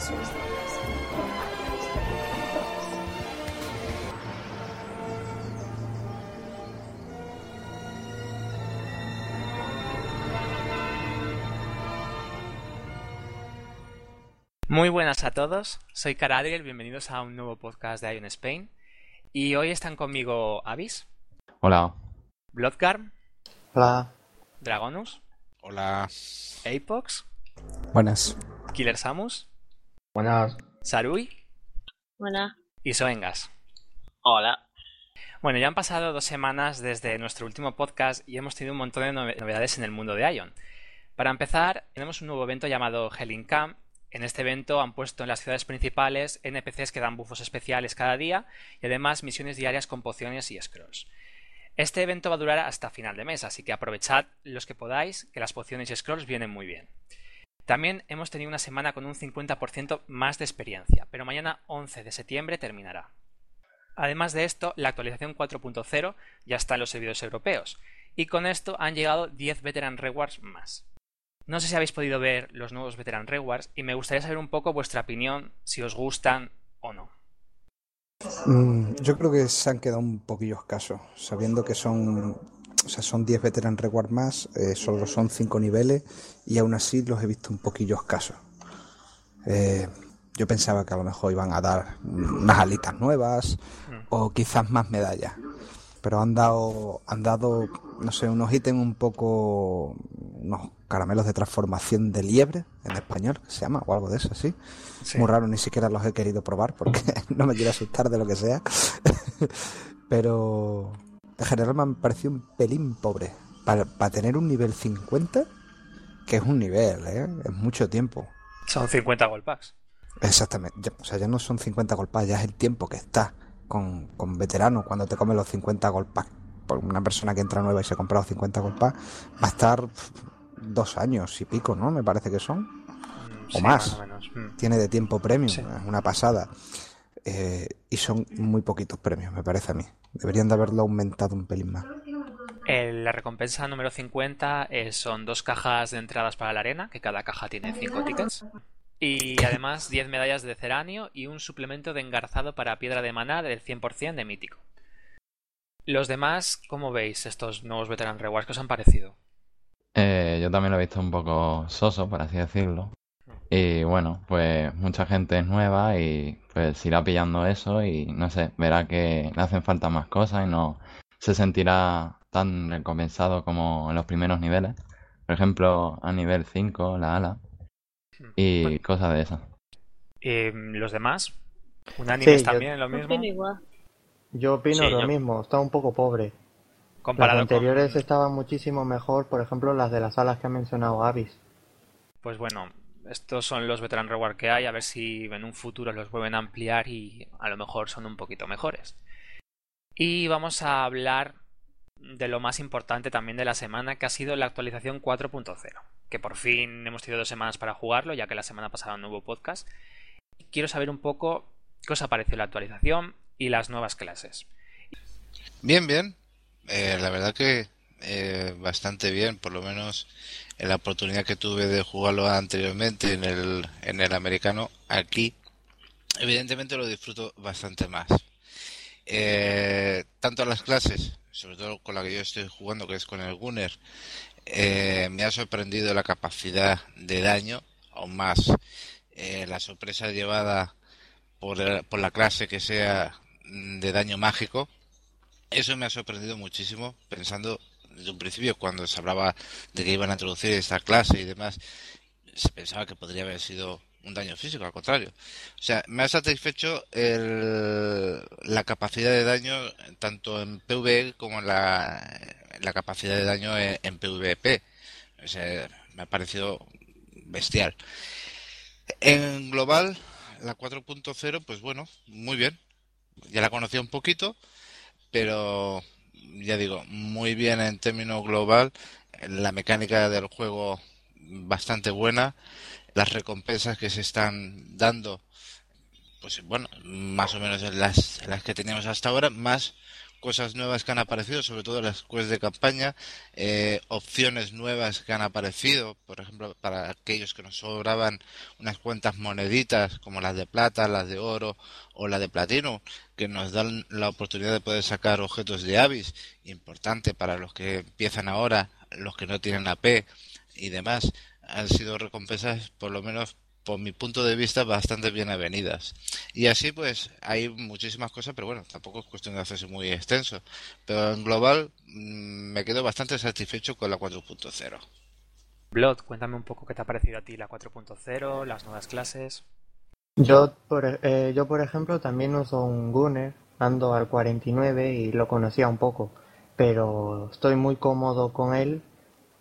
sus con. Muy buenas a todos, soy Caradriel, bienvenidos a un nuevo podcast de Ion Spain. Y hoy están conmigo Avis, Hola. Bloodgar, Hola. Dragonus, Hola. Apox, Buenas. Killer Samus, Buenas. Sarui Hola. y Soengas. Hola. Bueno, ya han pasado dos semanas desde nuestro último podcast y hemos tenido un montón de nove- novedades en el mundo de Ion. Para empezar, tenemos un nuevo evento llamado Helling Camp. En este evento han puesto en las ciudades principales NPCs que dan bufos especiales cada día y además misiones diarias con pociones y scrolls. Este evento va a durar hasta final de mes, así que aprovechad los que podáis, que las pociones y scrolls vienen muy bien. También hemos tenido una semana con un 50% más de experiencia, pero mañana 11 de septiembre terminará. Además de esto, la actualización 4.0 ya está en los servidores europeos, y con esto han llegado 10 Veteran Rewards más. No sé si habéis podido ver los nuevos Veteran Rewards y me gustaría saber un poco vuestra opinión, si os gustan o no. Mm, yo creo que se han quedado un poquillo escasos, sabiendo que son, o sea, son 10 veteran reward más, eh, solo son 5 niveles y aún así los he visto un poquillo escasos. Eh, yo pensaba que a lo mejor iban a dar unas alitas nuevas o quizás más medallas, pero han dado, han dado, no sé, unos ítems un poco, unos caramelos de transformación de liebre en español, que se llama, o algo de eso, sí. Sí. Muy raro, ni siquiera los he querido probar porque no me quiero asustar de lo que sea. Pero en general me han parecido un pelín pobre. Para, para tener un nivel 50, que es un nivel, ¿eh? es mucho tiempo. Son 50 gold packs. Exactamente. Ya- o sea, ya no son 50 golpas, ya es el tiempo que está con, con veteranos cuando te comes los 50 golpas. Por una persona que entra nueva y se compra los 50 golpas, va a estar dos años y pico, ¿no? Me parece que son. Mm, O sí, más. o menos. Mm. tiene de tiempo premium, Sí. es una pasada. Eh, y son muy poquitos premios, me parece a mí. Deberían de haberlo aumentado un pelín más. Eh, la recompensa número 50 eh, son dos cajas de entradas para la arena, que cada caja tiene 5 tickets. Y además 10 medallas de ceranio y un suplemento de engarzado para piedra de maná del 100% de mítico. Los demás, ¿cómo veis estos nuevos veteran rewards? ¿Qué os han parecido? Eh, yo también lo he visto un poco soso, por así decirlo. Y bueno, pues mucha gente es nueva y pues irá pillando eso y no sé, verá que le hacen falta más cosas y no se sentirá tan recompensado como en los primeros niveles. Por ejemplo, a nivel 5, la ala y cosas de esas. Eh, ¿Los demás? ¿Unánimes Sí, yo- también lo mismo? Opino igual. Yo opino Sí, lo yo- mismo, está un poco pobre. Las Comparado anteriores con... estaban muchísimo mejor, por ejemplo, las de las salas que ha mencionado Avis. Pues bueno, estos son los veteran reward que hay, a ver si en un futuro los vuelven a ampliar y a lo mejor son un poquito mejores. Y vamos a hablar de lo más importante también de la semana, que ha sido la actualización 4.0, que por fin hemos tenido dos semanas para jugarlo, ya que la semana pasada no hubo podcast. Quiero saber un poco qué os ha parecido la actualización y las nuevas clases. Bien, bien. Eh, la verdad que eh, bastante bien, por lo menos en la oportunidad que tuve de jugarlo anteriormente en el, en el americano, aquí evidentemente lo disfruto bastante más. Eh, tanto las clases, sobre todo con la que yo estoy jugando, que es con el Gunner, eh, me ha sorprendido la capacidad de daño, aún más eh, la sorpresa llevada por, el- por la clase que sea mm, de daño mágico. Eso me ha sorprendido muchísimo, pensando desde un principio, cuando se hablaba de que iban a introducir esta clase y demás, se pensaba que podría haber sido un daño físico, al contrario. O sea, me ha satisfecho el- la capacidad de daño tanto en PvE como en la, capacidad de daño en, PvP. Sea, me ha parecido bestial. En global, la 4.0, pues bueno, muy bien. Ya la conocía un poquito, pero ya digo, muy bien en términos global. La mecánica del juego bastante buena. Las recompensas que se están dando, pues bueno, más o menos en las, las que teníamos hasta ahora, más cosas nuevas que han aparecido, sobre todo las quests de campaña, eh, opciones nuevas que han aparecido, por ejemplo, para aquellos que nos sobraban unas cuantas moneditas como las de plata, las de oro o la de platino, que nos dan la oportunidad de poder sacar objetos de Avis, importante para los que empiezan ahora, los que no tienen AP y demás, han sido recompensas por lo menos por mi punto de vista, bastante bien avenidas. Y así, pues, hay muchísimas cosas, pero bueno, tampoco es cuestión de hacerse muy extenso. Pero en global, mm, me quedo bastante satisfecho con la 4.0. Blood, cuéntame un poco qué te ha parecido a ti la 4.0, las nuevas clases. Yo por, eh, yo, por ejemplo, también uso un Gunner, ando al 49 y lo conocía un poco, pero estoy muy cómodo con él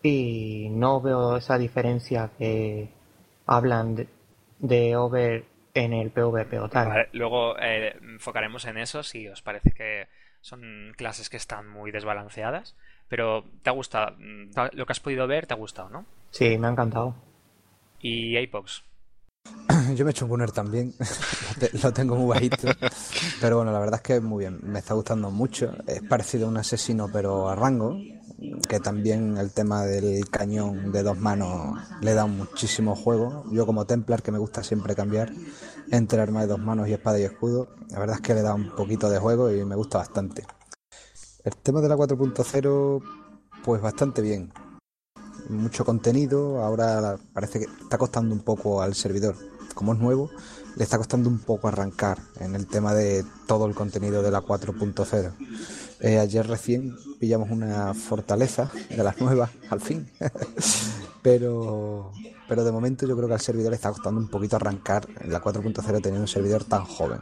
y no veo esa diferencia que hablan de, de over en el PvP o tal. Vale, luego eh, enfocaremos en eso si os parece que son clases que están muy desbalanceadas. Pero ¿te ha gustado? Lo que has podido ver, ¿te ha gustado, no? Sí, me ha encantado. ¿Y Apox? Yo me he hecho un gunner también, lo tengo muy bajito, pero bueno, la verdad es que muy bien, me está gustando mucho. Es parecido a un asesino, pero a rango, que también el tema del cañón de dos manos le da muchísimo juego. Yo como Templar, que me gusta siempre cambiar entre arma de dos manos y espada y escudo, la verdad es que le da un poquito de juego y me gusta bastante. El tema de la 4.0, pues bastante bien. Mucho contenido, ahora parece que está costando un poco al servidor. Como es nuevo, le está costando un poco arrancar en el tema de todo el contenido de la 4.0. Eh, ayer recién pillamos una fortaleza de las nuevas, al fin. pero, pero de momento yo creo que al servidor le está costando un poquito arrancar en la 4.0 tener un servidor tan joven.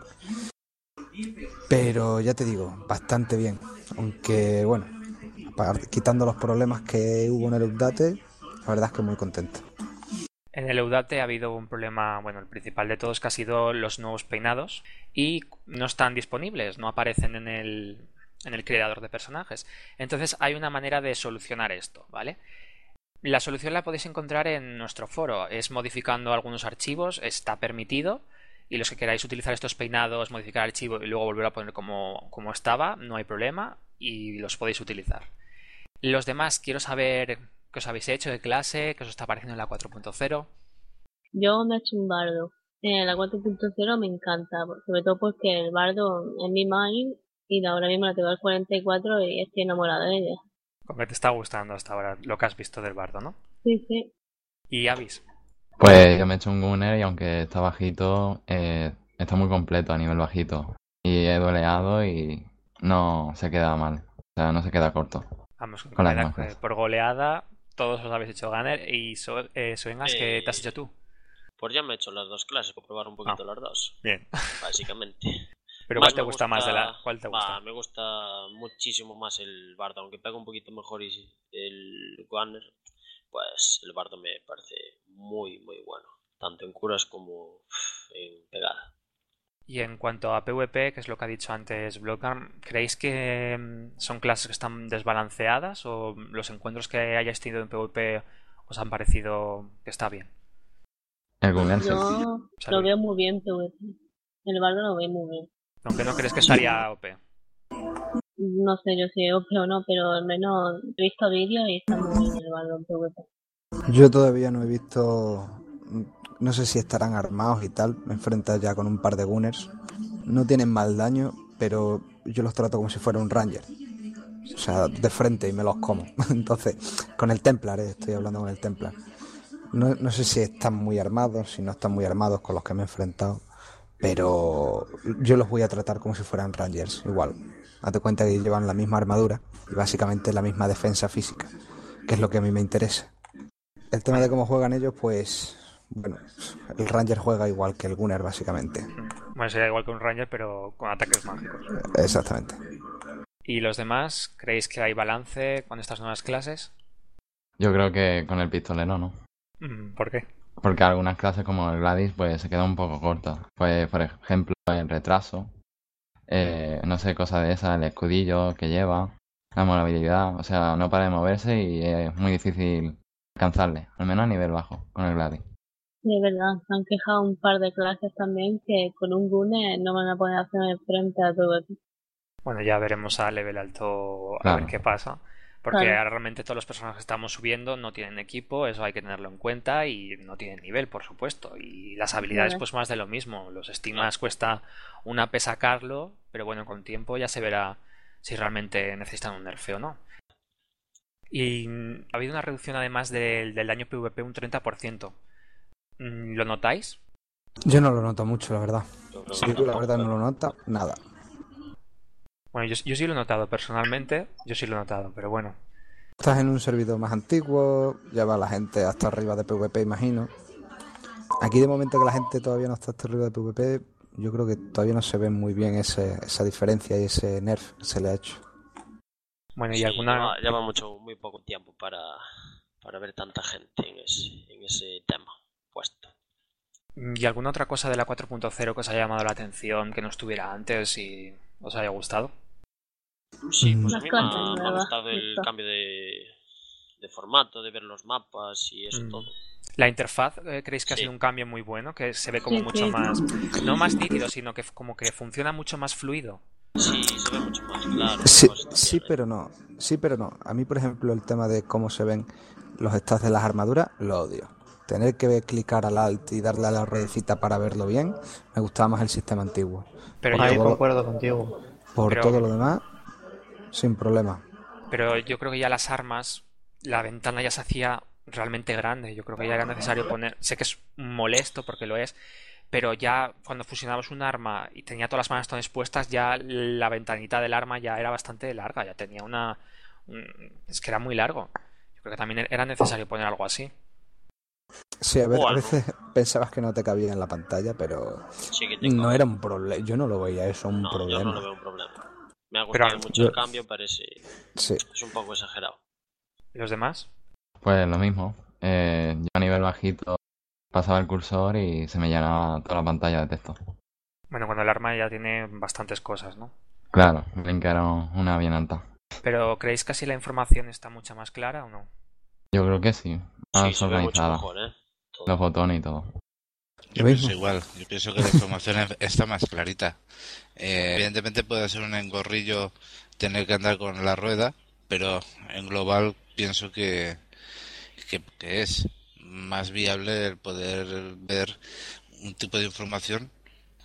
Pero ya te digo, bastante bien. Aunque bueno, quitando los problemas que hubo en el update, la verdad es que muy contento. En el Eudate ha habido un problema, bueno, el principal de todos que ha sido los nuevos peinados y no están disponibles, no aparecen en el, en el creador de personajes. Entonces hay una manera de solucionar esto, ¿vale? La solución la podéis encontrar en nuestro foro, es modificando algunos archivos, está permitido, y los que queráis utilizar estos peinados, modificar el archivo y luego volver a poner como, como estaba, no hay problema y los podéis utilizar. Los demás, quiero saber qué os habéis hecho de clase, qué os está pareciendo en la 4.0. Yo me he hecho un bardo. En la 4.0 me encanta, sobre todo porque el bardo es mi main y ahora mismo la tengo al 44 y estoy enamorada de ella. Como que te está gustando hasta ahora lo que has visto del bardo, ¿no? Sí, sí. ¿Y Avis? Pues yo me he hecho un gunner y aunque está bajito, eh, está muy completo a nivel bajito. Y he doleado y no se queda mal. O sea, no se queda corto. Vamos, con la, por goleada, todos os habéis hecho gunner. ¿Y so, eh, qué te has hecho tú? Pues ya me he hecho las dos clases, por probar un poquito ah, las dos. Bien. Básicamente. ¿Pero cuál te gusta, más de la...? ¿Cuál te gusta? me gusta muchísimo más el bardo, aunque pega un poquito mejor el Gunner, pues el bardo me parece muy, muy bueno, tanto en curas como en pegada. Y en cuanto a PvP, que es lo que ha dicho antes Blockarm, ¿creéis que mm, son clases que están desbalanceadas o los encuentros que hayáis tenido en PvP os han parecido que está bien? Yo lo veo muy bien PvP. El bardo lo veo muy bien. Aunque no crees que estaría OP. No sé yo si es OP o no, pero al menos he visto vídeos y está muy bien el balón PvP. Yo todavía no he visto. No sé si estarán armados y tal. Me enfrentas ya con un par de gunners. No tienen mal daño, pero yo los trato como si fuera un ranger. O sea, de frente y me los como. Entonces, con el Templar, eh, estoy hablando con el Templar. No, no sé si están muy armados, si no están muy armados con los que me he enfrentado pero yo los voy a tratar como si fueran Rangers, igual. Date cuenta que llevan la misma armadura y básicamente la misma defensa física, que es lo que a mí me interesa. El tema de cómo juegan ellos, pues, bueno, el Ranger juega igual que el Gunner, básicamente. Bueno, sería igual que un Ranger, pero con ataques mágicos. Exactamente. ¿Y los demás? ¿Creéis que hay balance con estas nuevas clases? Yo creo que con el pistolero no. Mm, ¿Por qué? Porque algunas clases como el Gladys pues se queda un poco corto. Pues por ejemplo el retraso, eh, no sé, cosa de esa, el escudillo que lleva, la movilidad, o sea, no para de moverse y es muy difícil alcanzarle, al menos a nivel bajo, con el Gladys. De verdad, se han quejado un par de clases también que con un Gune no van a poder hacer frente a todo Bueno, ya veremos a level alto a ver qué pasa. Porque realmente todos los personajes que estamos subiendo no tienen equipo, eso hay que tenerlo en cuenta y no tienen nivel, por supuesto. Y las habilidades, pues más de lo mismo. Los estigmas cuesta una P sacarlo, pero bueno, con tiempo ya se verá si realmente necesitan un nerfeo o no. Y ha habido una reducción además del, daño PvP un 30%. Mm, ¿Lo notáis? Yo no lo noto mucho, la verdad. Si tú la verdad no lo nota, nada. Bueno, yo, sí lo he notado personalmente, yo sí lo he notado, pero bueno. Estás en un servidor más antiguo, ya va la gente hasta arriba de PvP, imagino. Aquí de momento que la gente todavía no está hasta arriba de PvP, yo creo que todavía no se ve muy bien esa diferencia y ese nerf que se le ha hecho. Bueno, y alguna... Lleva, mucho, muy poco tiempo para, ver tanta gente en ese, en ese tema puesto. ¿Y alguna otra cosa de la 4.0 que os haya llamado la atención que no estuviera antes y os haya gustado? Sí, pues a mí me ha, gustado el cambio de, formato, de ver los mapas y eso mm. todo. La interfaz, eh, ¿creéis que ha sido un cambio muy bueno? Que se ve como mucho más, no más nítido, sino que como que funciona mucho más fluido. Sí, se ve mucho más claro. Sí, sí, pero no. Sí, pero no. A mí, por ejemplo, el tema de cómo se ven los stats de las armaduras, lo odio. Tener que clicar al alt y darle a la ruedecita para verlo bien, me gustaba más el sistema antiguo. Pero Ahí concuerdo contigo. Por todo lo demás, sin problema. Pero yo creo que ya las armas, la ventana ya se hacía realmente grande. Yo creo que ya era necesario poner. Sé que es molesto porque lo es, pero ya cuando fusionabas un arma y tenía todas las manos tan expuestas, ya la ventanita del arma ya era bastante larga, ya tenía una. Es que era muy largo. Yo creo que también era necesario poner algo así. Sí, a, veces pensabas que no te cabía en la pantalla, pero no era un problema. Yo no lo veía eso un problema. Yo no lo veo un problema. Me ha gustado mucho el cambio, parece. Sí. Es un poco exagerado. ¿Y los demás? Pues lo mismo. Eh, yo a nivel bajito pasaba el cursor y se me llenaba toda la pantalla de texto. Bueno, cuando el arma ya tiene bastantes cosas, ¿no? Claro, brincaron una bien alta. Pero ¿creéis que así la información está mucho más clara o no? Yo creo que sí. Más organizada. ¿eh? Los botones y todo. Yo pienso igual. Yo pienso que la información está más clarita. Eh, evidentemente puede ser un engorrillo tener que andar con la rueda, pero en global pienso que, que, es más viable el poder ver un tipo de información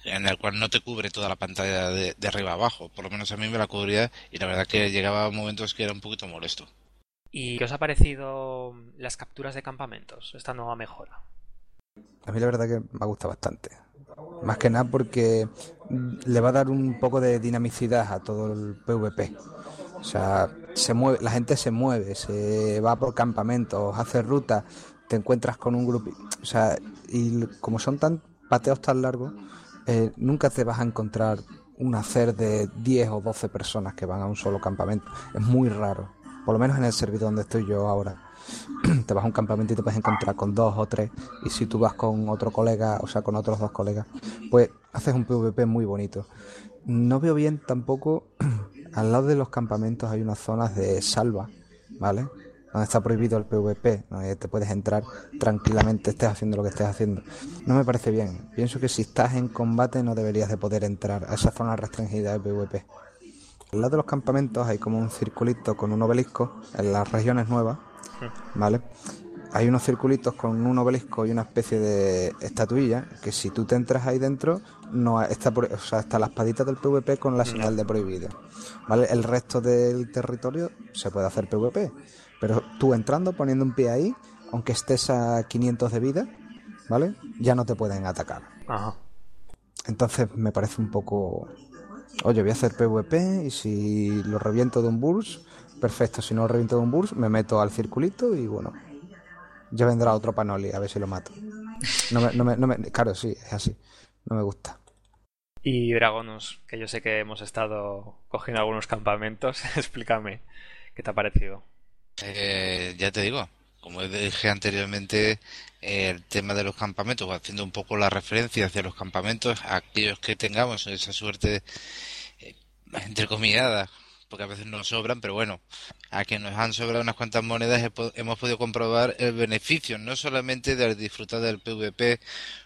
en el cual no te cubre toda la pantalla de, de arriba abajo. Por lo menos a mí me la cubría y la verdad que llegaba a momentos que era un poquito molesto. ¿Y qué os ha parecido las capturas de campamentos, esta nueva mejora? A mí la verdad que me ha gustado bastante. Más que nada porque le va a dar un poco de dinamicidad a todo el PvP. O sea, se mueve, la gente se mueve, se va por campamentos, hace rutas, te encuentras con un grupo. O sea, y como son tan pateos tan largos, eh, nunca te vas a encontrar un hacer de 10 o 12 personas que van a un solo campamento. Es muy raro por lo menos en el servidor donde estoy yo ahora, te vas a un campamento y te puedes encontrar con dos o tres, y si tú vas con otro colega, o sea, con otros dos colegas, pues haces un PvP muy bonito. No veo bien tampoco, al lado de los campamentos hay unas zonas de salva, ¿vale? Donde está prohibido el PvP, donde te puedes entrar tranquilamente, estés haciendo lo que estés haciendo. No me parece bien. Pienso que si estás en combate no deberías de poder entrar a esa zona restringida de PvP. Al lado de los campamentos hay como un circulito con un obelisco en las regiones nuevas, ¿vale? Hay unos circulitos con un obelisco y una especie de estatuilla que si tú te entras ahí dentro, no está, o sea, está la espadita del PvP con la señal de prohibido, ¿vale? El resto del territorio se puede hacer PvP, pero tú entrando, poniendo un pie ahí, aunque estés a 500 de vida, ¿vale? Ya no te pueden atacar. Entonces me parece un poco oye, voy a hacer PvP y si lo reviento de un burst, perfecto. Si no reviento de un burst, me meto al circulito y bueno, ya vendrá otro Panoli a ver si lo mato. No me, no me, no me, claro, sí, es así. No me gusta. Y Dragonus, que yo sé que hemos estado cogiendo algunos campamentos, explícame qué te ha parecido. Eh, ya te digo, como dije anteriormente, el tema de los campamentos, haciendo un poco la referencia hacia los campamentos, aquellos que tengamos esa suerte, eh, entre comillas, porque a veces nos sobran, pero bueno, a que nos han sobrado unas cuantas monedas hemos podido comprobar el beneficio, no solamente de disfrutar del PvP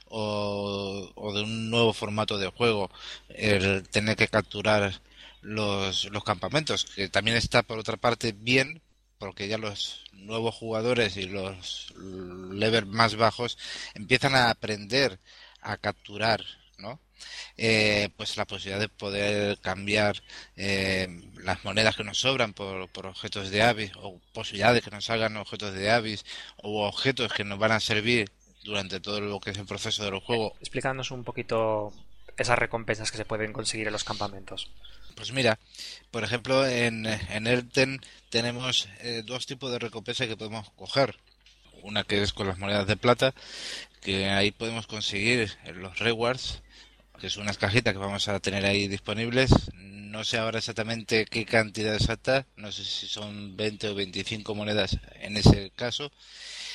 o, de un nuevo formato de juego, el tener que capturar los, los campamentos, que también está por otra parte bien porque ya los nuevos jugadores y los levels más bajos empiezan a aprender a capturar, ¿no? Eh, pues la posibilidad de poder cambiar eh, las monedas que nos sobran por, por, objetos de avis o posibilidades que nos salgan objetos de avis o objetos que nos van a servir durante todo lo que es el proceso del juego. Explícanos un poquito esas recompensas que se pueden conseguir en los campamentos. Pues mira, por ejemplo, en, en Elten tenemos eh, dos tipos de recompensas que podemos coger. Una que es con las monedas de plata, que ahí podemos conseguir los rewards, que son unas cajitas que vamos a tener ahí disponibles. No sé ahora exactamente qué cantidad exacta, no sé si son 20 o 25 monedas en ese caso.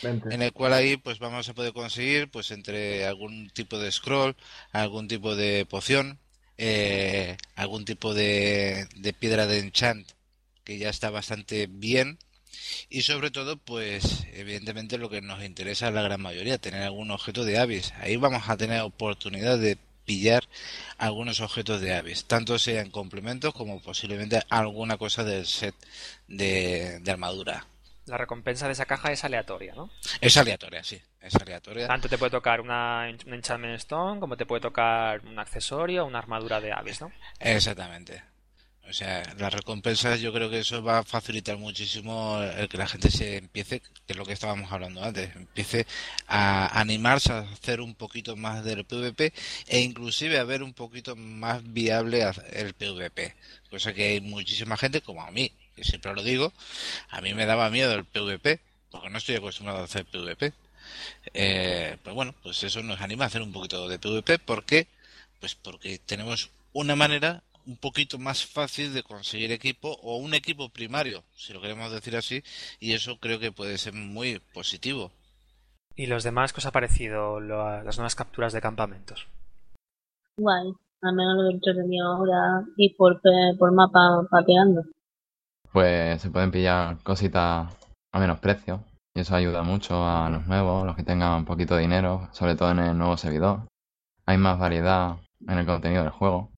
20. en el cual ahí pues vamos a poder conseguir pues entre algún tipo de scroll, algún tipo de poción, eh, algún tipo de, de piedra de enchant que ya está bastante bien y sobre todo pues evidentemente lo que nos interesa a la gran mayoría tener algún objeto de avis ahí vamos a tener oportunidad de pillar algunos objetos de avis tanto sean complementos como posiblemente alguna cosa del set de, de armadura la recompensa de esa caja es aleatoria, ¿no? Es aleatoria, sí, es aleatoria. Tanto te puede tocar una, un Enchantment Stone como te puede tocar un accesorio o una armadura de aves, ¿no? Exactamente. O sea, las recompensas yo creo que eso va a facilitar muchísimo el que la gente se empiece, que es lo que estábamos hablando antes, empiece a animarse a hacer un poquito más del PvP e inclusive a ver un poquito más viable el PvP. Cosa que hay muchísima gente, como a mí, que siempre lo digo, a mí me daba miedo el PvP, porque no estoy acostumbrado a hacer PvP. Eh, pues bueno, pues eso nos anima a hacer un poquito de PvP, ¿por qué? Pues porque tenemos una manera un poquito más fácil de conseguir equipo o un equipo primario, si lo queremos decir así, y eso creo que puede ser muy positivo. ¿Y los demás qué os ha parecido lo, las nuevas capturas de campamentos? Guay, al menos lo he entretenido ahora y por, por mapa pateando pues se pueden pillar cositas a menos precio. Y eso ayuda mucho a los nuevos, los que tengan un poquito de dinero, sobre todo en el nuevo servidor. Hay más variedad en el contenido del juego.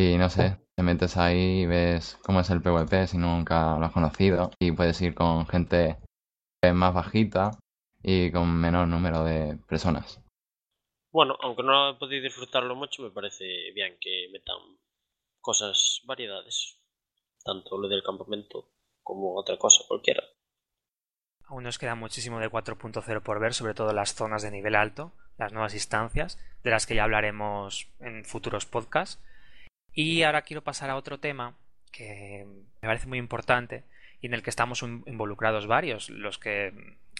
Y no sé, te metes ahí y ves cómo es el PvP si nunca lo has conocido. Y puedes ir con gente más bajita y con menor número de personas. Bueno, aunque no he podido disfrutarlo mucho, me parece bien que metan cosas, variedades tanto lo del campamento como otra cosa cualquiera. Aún nos queda muchísimo de 4.0 por ver, sobre todo las zonas de nivel alto, las nuevas instancias, de las que ya hablaremos en futuros podcasts. Y ahora quiero pasar a otro tema que me parece muy importante y en el que estamos involucrados varios, los que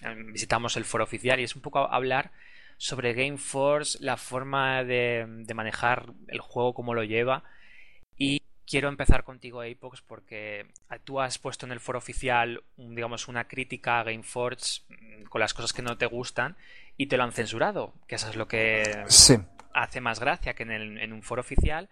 mm, visitamos el foro oficial, y es un poco hablar sobre Gameforce, la forma de, de manejar el juego, cómo lo lleva. Y quiero empezar contigo, Apox, porque tú has puesto en el foro oficial, digamos, una crítica a Gameforge mm, con las cosas que no te gustan y te lo han censurado, que eso es lo que hace más gracia, que en, un foro oficial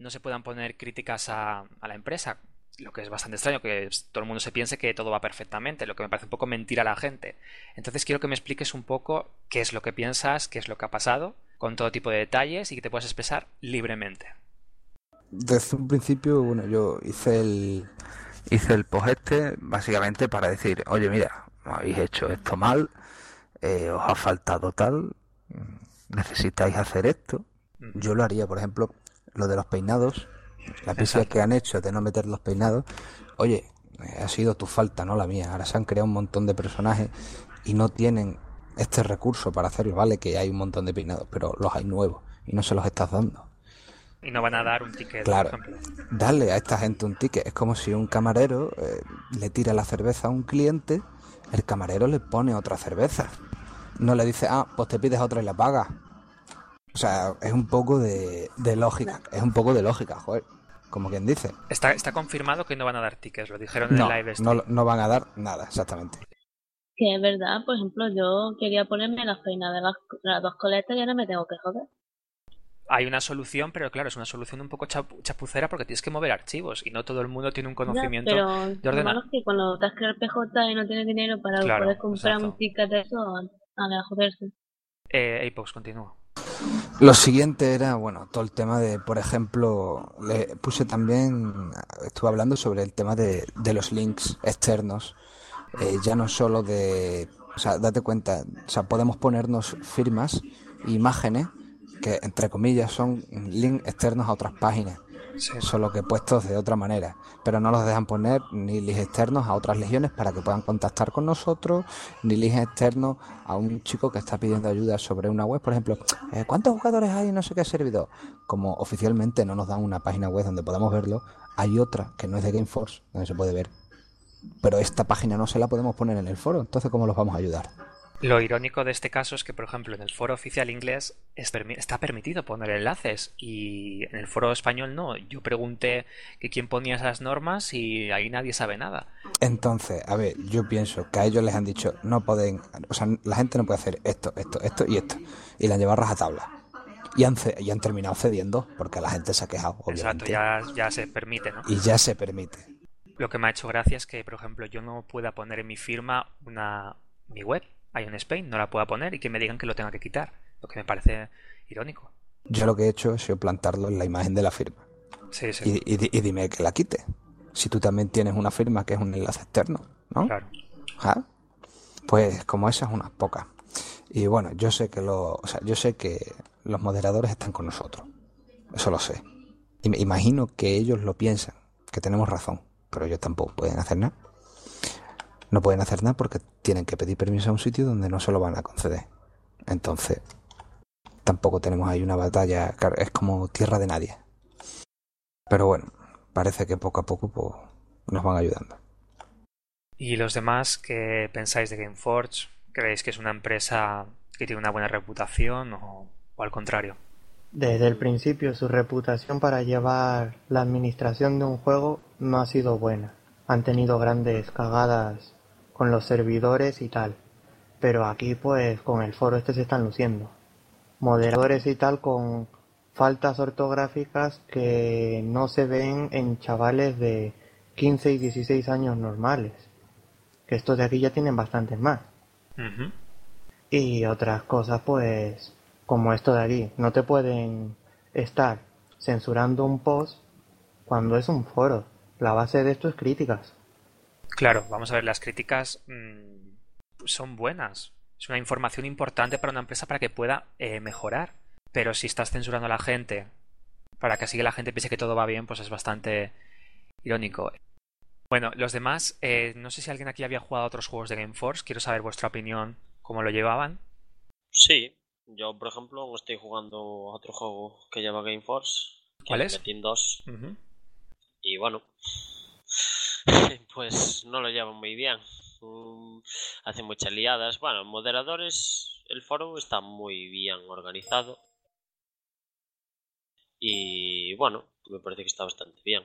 no se puedan poner críticas a, la empresa, lo que es bastante extraño, que todo el mundo se piense que todo va perfectamente, lo que me parece un poco mentira a la gente. Entonces quiero que me expliques un poco qué es lo que piensas, qué es lo que ha pasado, con todo tipo de detalles y que te puedas expresar libremente desde un principio, bueno, yo hice el hice el post este básicamente para decir, oye, mira, habéis hecho esto mal, eh, os ha faltado tal, necesitáis hacer esto. Yo lo haría, por ejemplo, lo de los peinados, la pista que han hecho de no meter los peinados, oye, ha sido tu falta, no la mía. Ahora se han creado un montón de personajes y no tienen este recurso para hacerlo, vale, que hay un montón de peinados, pero los hay nuevos y no se los estás dando. Y no van a dar un ticket, claro, Darle a esta gente un ticket. Es como si un camarero eh, le tira la cerveza a un cliente, el camarero le pone otra cerveza. No le dice, ah, pues te pides otra y la pagas. O sea, es un poco de, lógica. Es un poco de lógica, joder. Como quien dice. Está, está confirmado que no van a dar tickets, lo dijeron en el live. No, no van a dar nada, exactamente. Que es verdad, por ejemplo, yo quería ponerme las peinas de las, las dos coletas y no me tengo que joder hay una solución, pero claro, es una solución un poco chapucera porque tienes que mover archivos y no todo el mundo tiene un conocimiento pero de ordenar. Que cuando te has creado PJ y no tienes dinero para poder comprar un ticket de eso, a, a joderse. Eh, Apox, continúa. Lo siguiente era, bueno, todo el tema de, por ejemplo, le puse también, estuve hablando sobre el tema de, los links externos, eh, ya no solo de, o sea, date cuenta, o sea, podemos ponernos firmas, imágenes, que entre comillas son links externos a otras páginas solo que puestos de otra manera. Pero no los dejan poner ni links externos a otras legiones para que puedan contactar con nosotros, ni links externos a un chico que está pidiendo ayuda sobre una web. Por ejemplo, eh, ¿cuántos jugadores hay no sé qué servidor? Como oficialmente no nos dan una página web donde podamos verlo, hay otra que no es de Gameforce, donde se puede ver. Pero esta página no se la podemos poner en el foro, entonces ¿cómo los vamos a ayudar? Lo irónico de este caso es que, por ejemplo, en el foro oficial inglés está permitido poner enlaces y en el foro español no. Yo pregunté que quién ponía esas normas y ahí nadie sabe nada. Entonces, a ver, yo pienso que a ellos les han dicho no pueden, o sea, la gente no puede hacer esto, esto, esto y esto. Y la han llevado a tabla. Y han, y han terminado cediendo porque la gente se ha quejado. Exacto, ya, ya se permite, ¿no? Y ya se permite. Lo que me ha hecho gracia es que, por ejemplo, yo no pueda poner en mi firma una mi web en Spain, no la pueda poner y que me digan que lo tenga que quitar, lo que me parece irónico. Yo lo que he hecho es plantarlo en la imagen de la firma. Sí, sí. Y, dime que la quite. Si tú también tienes una firma que es un enlace externo, ¿no? Claro. Pues como esas, unas pocas. Y bueno, yo sé que lo, o sea, yo sé que los moderadores están con nosotros. Eso lo sé. Y me imagino que ellos lo piensan, que tenemos razón, pero ellos tampoco pueden hacer nada no pueden hacer nada porque tienen que pedir permiso a un sitio donde no se lo van a conceder. Entonces, tampoco tenemos ahí una batalla, es como tierra de nadie. Pero bueno, parece que poco a poco pues, nos van ayudando. ¿Y los demás qué pensáis de Gameforge? ¿Creéis que es una empresa que tiene una buena reputación o, o al contrario? Desde el principio su reputación para llevar la administración de un juego no ha sido buena. Han tenido grandes cagadas con los servidores y tal. Pero aquí pues con el foro este se están luciendo. Moderadores y tal con faltas ortográficas que no se ven en chavales de 15 y 16 años normales. Que estos de aquí ya tienen bastantes más. Y otras cosas pues como esto de aquí. No te pueden estar censurando un post cuando es un foro. La base de esto es críticas. Claro, vamos a ver, las críticas mm, son buenas. Es una información importante para una empresa para que pueda eh, mejorar. Pero si estás censurando a la gente para que así que la gente piense que todo va bien, pues es bastante irónico. Bueno, los demás, eh, no sé si alguien aquí había jugado a otros juegos de Gameforce. Quiero saber vuestra opinión, cómo lo llevaban. Sí, yo por ejemplo estoy jugando a otro juego que lleva Gameforce. ¿Cuál es? Team 2. Y bueno, pues no lo llevan muy bien. Mm, hacen muchas liadas. Bueno, moderadores, el foro está muy bien organizado. Y bueno, me parece que está bastante bien.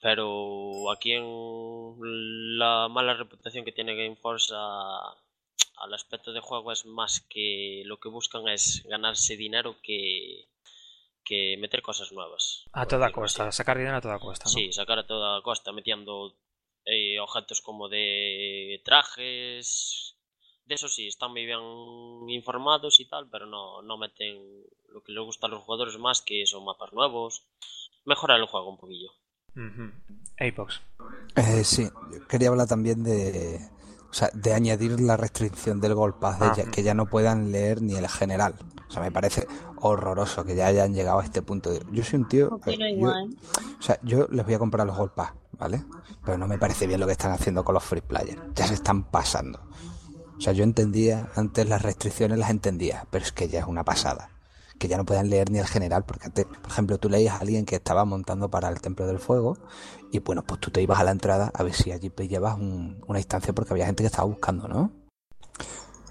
Pero aquí en la mala reputación que tiene Gameforce al aspecto de juego es más que lo que buscan es ganarse dinero que, que meter cosas nuevas. A toda costa, sacar dinero a toda costa. Sí, sacar a toda costa, metiendo eh, objetos como de trajes. De eso sí, están muy bien informados y tal, pero no, no meten lo que les gusta a los jugadores más, que son mapas nuevos. Mejorar el juego un poquillo. Apex. Eh, sí, quería hablar también de, o sea, de añadir la restricción del Gold Pass, de ah. que ya no puedan leer ni el general. O sea, me parece horroroso que ya hayan llegado a este punto. Yo soy un tío. Eh, o sea, yo les voy a comprar los Gold Pass, ¿vale? Pero no me parece bien lo que están haciendo con los free players. Ya se están pasando. O sea, yo entendía, antes las restricciones las entendía, pero es que ya es una pasada. Que ya no puedan leer ni el general, porque antes, por ejemplo, tú leías a alguien que estaba montando para el Templo del Fuego y bueno, pues tú te ibas a la entrada a ver si allí llevas una instancia porque había gente que estaba buscando, ¿no?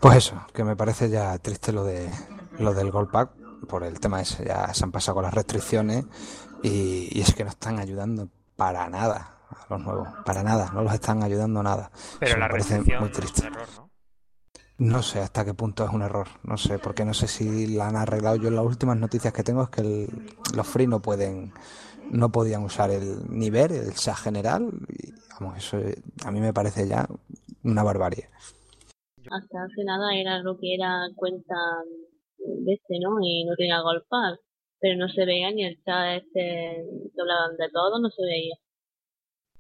Pues eso, que me parece ya triste lo de lo del Gold Pack por el tema ese, ya se han pasado con las restricciones y, es que no están ayudando para nada a los nuevos, para nada, no los están ayudando nada. Pero la me parece muy triste. ¿no? Sé hasta qué punto es un error, no sé, porque no sé si la han arreglado. Yo las últimas noticias que tengo es que los free no pueden, no podían usar el nivel, el SAG general, y vamos, eso a mí me parece ya una barbarie. Hasta hace nada era lo que era cuenta de este, ¿no? Y no tenía Gold Pack, pero no se veía ni el chat este, que hablaban de todo, no se veía.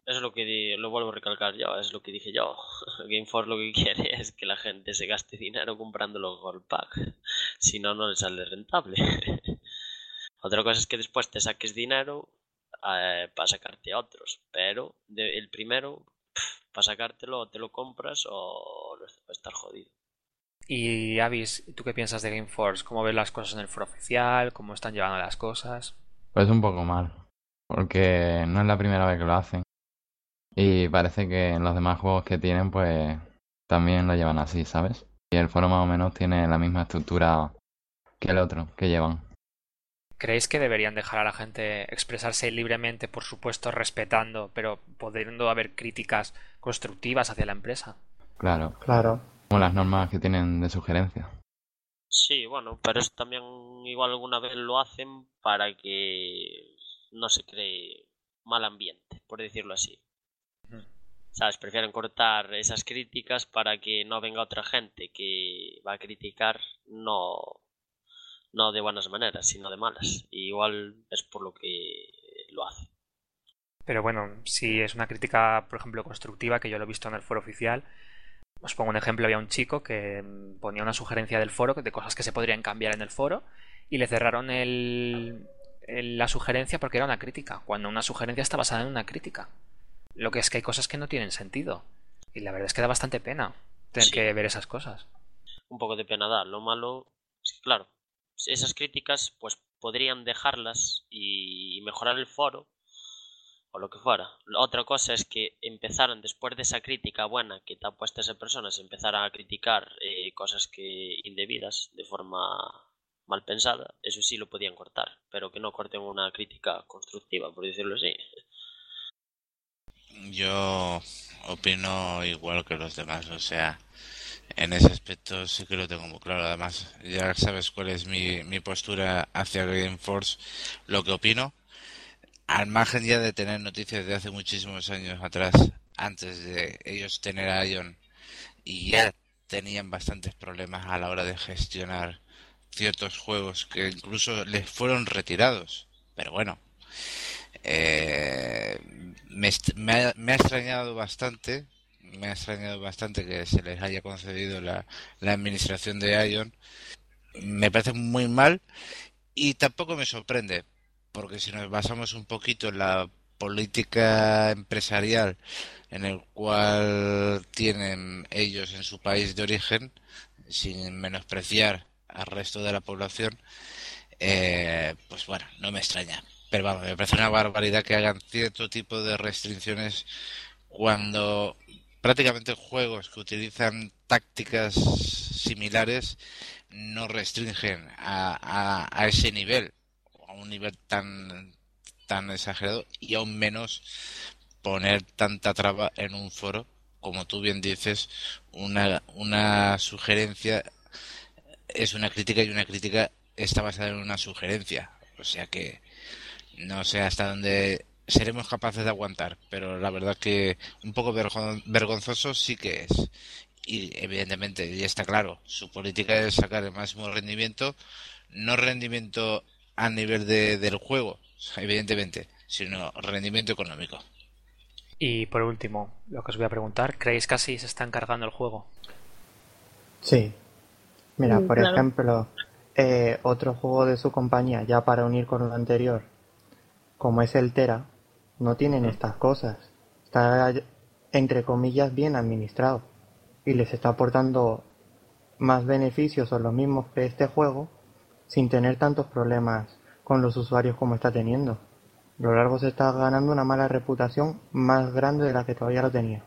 Es lo que lo vuelvo a recalcar yo, es lo que dije yo. Game Force lo que quiere es que la gente se gaste dinero comprando los Gold Pack. Si no, no le sale rentable. Otra cosa es que después te saques dinero eh, para sacarte otros. Pero el primero, para sacártelo, te lo compras o lo estar jodido. Y Avis, ¿tú qué piensas de Game Force? ¿Cómo ves las cosas en el foro oficial? ¿Cómo están llevando las cosas? Pues un poco mal, porque no es la primera vez que lo hacen. Y parece que en los demás juegos que tienen, pues también lo llevan así, ¿sabes? Y el foro más o menos tiene la misma estructura que el otro que llevan. ¿Creéis que deberían dejar a la gente expresarse libremente, por supuesto, respetando, pero pudiendo haber críticas constructivas hacia la empresa? Claro. Claro. Como las normas que tienen de sugerencia. Sí, bueno, pero eso también igual alguna vez lo hacen para que no se cree mal ambiente, por decirlo así. Prefieren cortar esas críticas para que no venga otra gente que va a criticar no, no de buenas maneras, sino de malas. Y igual es por lo que lo hace. Pero bueno, si es una crítica, por ejemplo, constructiva, que yo lo he visto en el foro oficial, os pongo un ejemplo, había un chico que ponía una sugerencia del foro de cosas que se podrían cambiar en el foro y le cerraron el, la sugerencia porque era una crítica, cuando una sugerencia está basada en una crítica. Lo que es que hay cosas que no tienen sentido. Y la verdad es que da bastante pena tener que ver esas cosas. Un poco de pena da. Lo malo, claro, esas críticas pues podrían dejarlas y mejorar el foro o lo que fuera. Otra cosa es que empezaran después de esa crítica buena que te ha puesto esa persona, se empezara a criticar eh, cosas que indebidas de forma mal pensada, eso sí lo podían cortar, pero que no corten una crítica constructiva, por decirlo así. Yo opino igual que los demás, o sea, en ese aspecto sí que lo tengo muy claro. Además, ya sabes cuál es mi, mi postura hacia Game Force, lo que opino. Al margen ya de tener noticias de hace muchísimos años atrás, antes de ellos tener a Ion, y ya tenían bastantes problemas a la hora de gestionar ciertos juegos que incluso les fueron retirados. Pero bueno, eh, me, ha, extrañado bastante, me ha extrañado bastante que se les haya concedido la, administración de Ion. Me parece muy mal y tampoco me sorprende, porque si nos basamos un poquito en la política empresarial en el cual tienen ellos en su país de origen, sin menospreciar al resto de la población, eh, pues bueno, no me extraña. Pero vamos, me parece una barbaridad que hagan cierto tipo de restricciones cuando prácticamente juegos que utilizan tácticas similares no restringen a, a, ese nivel, a un nivel tan, tan exagerado y aún menos poner tanta traba en un foro, como tú bien dices, una, una sugerencia es una crítica y una crítica está basada en una sugerencia. O sea que no sé hasta dónde seremos capaces de aguantar, pero la verdad que un poco vergonzoso sí que es. Y evidentemente, ya está claro, su política es sacar el máximo rendimiento, no rendimiento a nivel de, del juego, evidentemente, sino rendimiento económico. Y por último, lo que os voy a preguntar, ¿creéis que así se está encargando el juego? Sí. Mira, por ejemplo, eh, otro juego de su compañía, ya para unir con lo anterior, como es el Tera, no tienen estas cosas. Está, entre comillas, bien administrado y les está aportando más beneficios o los mismos que este juego sin tener tantos problemas con los usuarios como está teniendo. A lo largo se está ganando una mala reputación más grande de la que todavía lo tenía.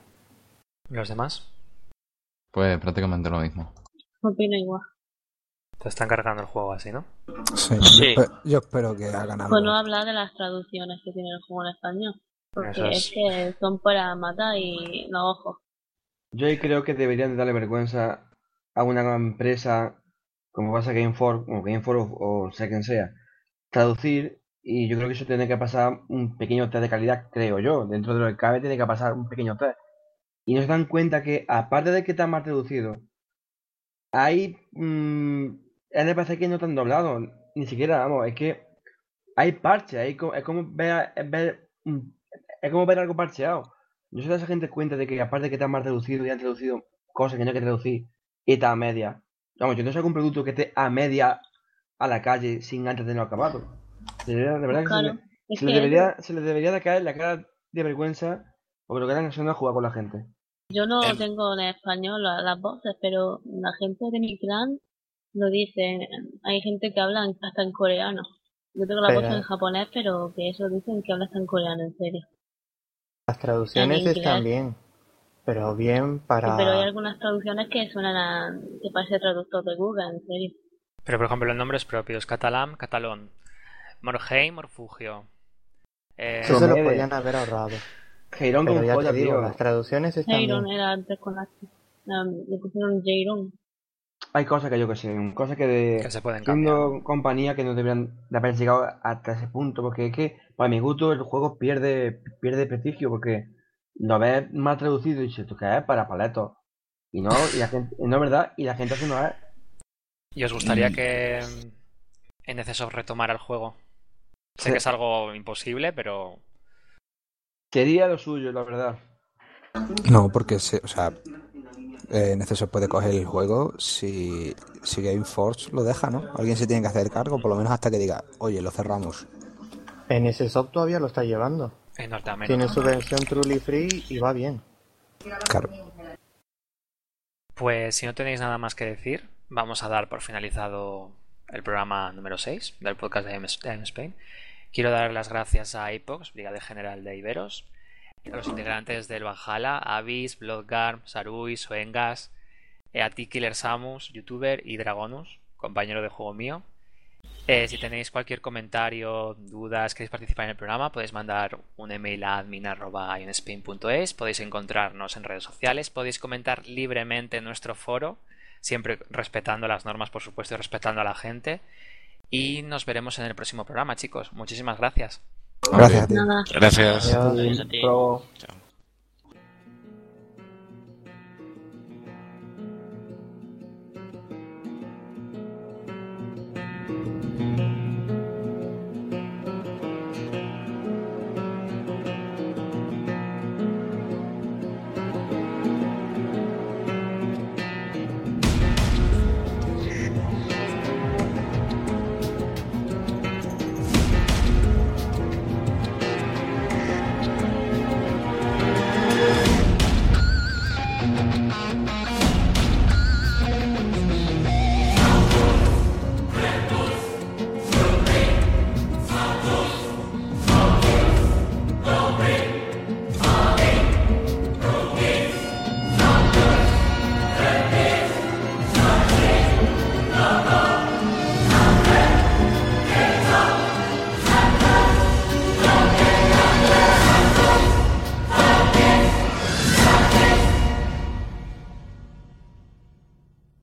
¿Los demás? Pues prácticamente lo mismo. Opino igual. Te están cargando el juego así, ¿no? Sí, Yo, espero, que hagan algo. Pues no hablar de las traducciones que tiene el juego en español. Porque es... que son para matar y no ojo. Yo creo que deberían darle vergüenza a una empresa como pasa Gameforce, como Gameforce o, o sea quien sea, traducir y yo creo que eso tiene que pasar un pequeño test de calidad, creo yo. Dentro de lo que cabe tiene que pasar un pequeño test. Y nos dan cuenta que, aparte de que está mal traducido, hay mmm, NPC que no están doblados, ni siquiera, vamos, es que hay parches, hay co- es como ver, es ver, un- es como ver algo parcheado. Yo sé de esa gente cuenta de que aparte que está más reducido y han traducido cosas que no hay que traducir y está a media. Vamos, yo no sé algún producto que esté a media a la calle sin antes tenerlo acabado. De verdad, de verdad que se Claro. le- Es se le debería, se le debería de caer la cara de vergüenza porque lo que están haciendo es jugar con la gente. yo no Em. tengo en español la- las voces, pero la gente de mi clan lo dice. Hay gente que habla hasta en coreano. Yo tengo la voz Pero- en japonés, pero que eso dicen que habla hasta en coreano, en serio. Las traducciones están bien, pero bien Sí, para... pero hay algunas traducciones que suenan a... que parece traductor de Google, en serio. Pero por ejemplo, los nombres propios: catalán, catalón, Morheim, Morfugio. Eh, Eso se lo podían haber ahorrado. Jairón Pero con ya joya, te digo, tío. las traducciones están Jairon bien. era antes con H. Um, le pusieron Jairon. Hay cosas que yo que sé, cosas que de que se pueden cambiar. compañía que no deberían de haber llegado hasta ese punto, porque es que para mi gusto el juego pierde pierde prestigio porque lo ves mal traducido y dices, ¿tú qué es? Para paletos. Y no, y la gente, no es verdad, y la gente hace no es. ¿Y os gustaría que en Necesos retomara el juego? Sé Sí. que es algo imposible, pero Sería lo suyo, la verdad. No, porque, se, o sea, eh, Neceso puede coger el juego si, si Gameforce lo deja, ¿no? Alguien se tiene que hacer cargo, por lo menos hasta que diga, oye, lo cerramos. En ese soft todavía lo está llevando. en Norteamérica. Tiene su versión truly free y va bien. Claro. Pues si no tenéis nada más que decir, vamos a dar por finalizado el programa número 6 del podcast de AM Spain. Quiero dar las gracias a Apox, Brigada General de Iberos, a los integrantes del Valhalla, Avis, Bloodgarm, Sarui, Soengas, eh, a Killer Samus, youtuber, y Dragonus, compañero de juego mío. Eh, si tenéis cualquier comentario, dudas, queréis participar en el programa, podéis mandar un email a admin.ionspin.es, podéis encontrarnos en redes sociales, podéis comentar libremente en nuestro foro, siempre respetando las normas, por supuesto, y respetando a la gente. Y nos veremos en el próximo programa, chicos. Muchísimas gracias. Gracias a ti. Nada. Gracias. A ti. Chao.